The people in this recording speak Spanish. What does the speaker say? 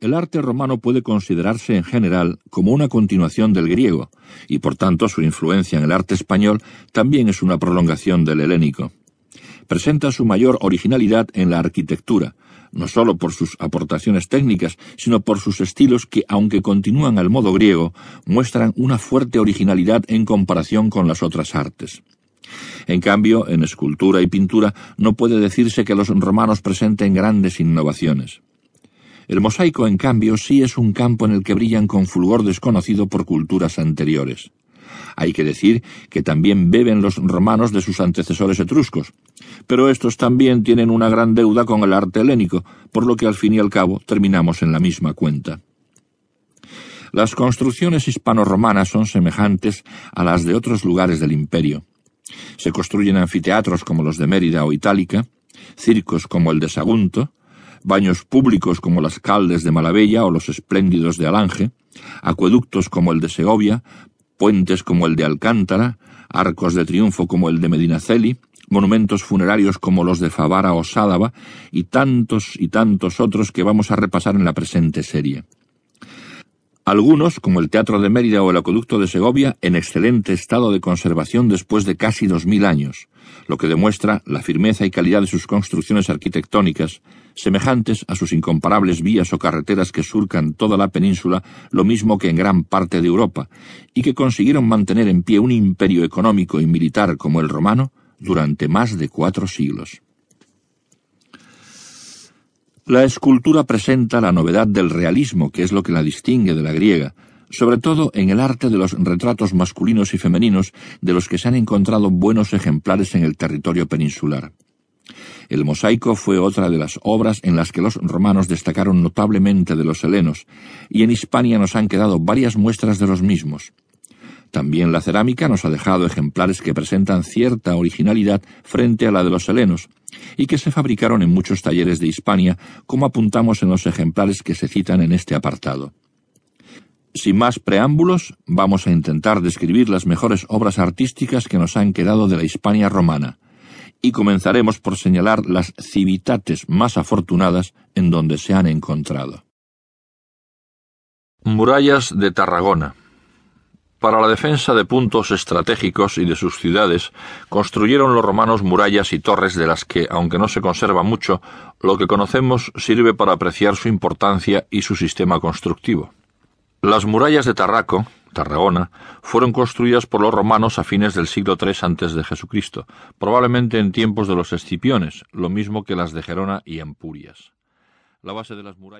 El arte romano puede considerarse en general como una continuación del griego, y por tanto su influencia en el arte español también es una prolongación del helénico. Presenta su mayor originalidad en la arquitectura, no sólo por sus aportaciones técnicas, sino por sus estilos que, aunque continúan al modo griego, muestran una fuerte originalidad en comparación con las otras artes. En cambio, en escultura y pintura no puede decirse que los romanos presenten grandes innovaciones. El mosaico, en cambio, sí es un campo en el que brillan con fulgor desconocido por culturas anteriores. Hay que decir que también beben los romanos de sus antecesores etruscos, pero estos también tienen una gran deuda con el arte helénico, por lo que al fin y al cabo terminamos en la misma cuenta. Las construcciones hispano-romanas son semejantes a las de otros lugares del imperio. Se construyen anfiteatros como los de Mérida o Itálica, circos como el de Sagunto, baños públicos como las caldes de Malabella o los espléndidos de Alange, acueductos como el de Segovia, puentes como el de Alcántara, arcos de triunfo como el de Medinaceli, monumentos funerarios como los de Favara o Sádava, y tantos y tantos otros que vamos a repasar en la presente serie. Algunos, como el Teatro de Mérida o el Acueducto de Segovia, en excelente estado de conservación después de casi dos mil años, lo que demuestra la firmeza y calidad de sus construcciones arquitectónicas, semejantes a sus incomparables vías o carreteras que surcan toda la península, lo mismo que en gran parte de Europa, y que consiguieron mantener en pie un imperio económico y militar como el romano durante más de cuatro siglos. La escultura presenta la novedad del realismo, que es lo que la distingue de la griega, sobre todo en el arte de los retratos masculinos y femeninos de los que se han encontrado buenos ejemplares en el territorio peninsular. El mosaico fue otra de las obras en las que los romanos destacaron notablemente de los helenos, y en Hispania nos han quedado varias muestras de los mismos. También la cerámica nos ha dejado ejemplares que presentan cierta originalidad frente a la de los helenos, y que se fabricaron en muchos talleres de Hispania, como apuntamos en los ejemplares que se citan en este apartado. Sin más preámbulos, vamos a intentar describir las mejores obras artísticas que nos han quedado de la Hispania romana, y comenzaremos por señalar las civitates más afortunadas en donde se han encontrado. Murallas de Tarragona. Para la defensa de puntos estratégicos y de sus ciudades, construyeron los romanos murallas y torres de las que, aunque no se conserva mucho, lo que conocemos sirve para apreciar su importancia y su sistema constructivo. Las murallas de Tarraco, Tarragona, fueron construidas por los romanos a fines del siglo III a.C., de Jesucristo, probablemente en tiempos de los Escipiones, lo mismo que las de Gerona y Empurias. La base de las murallas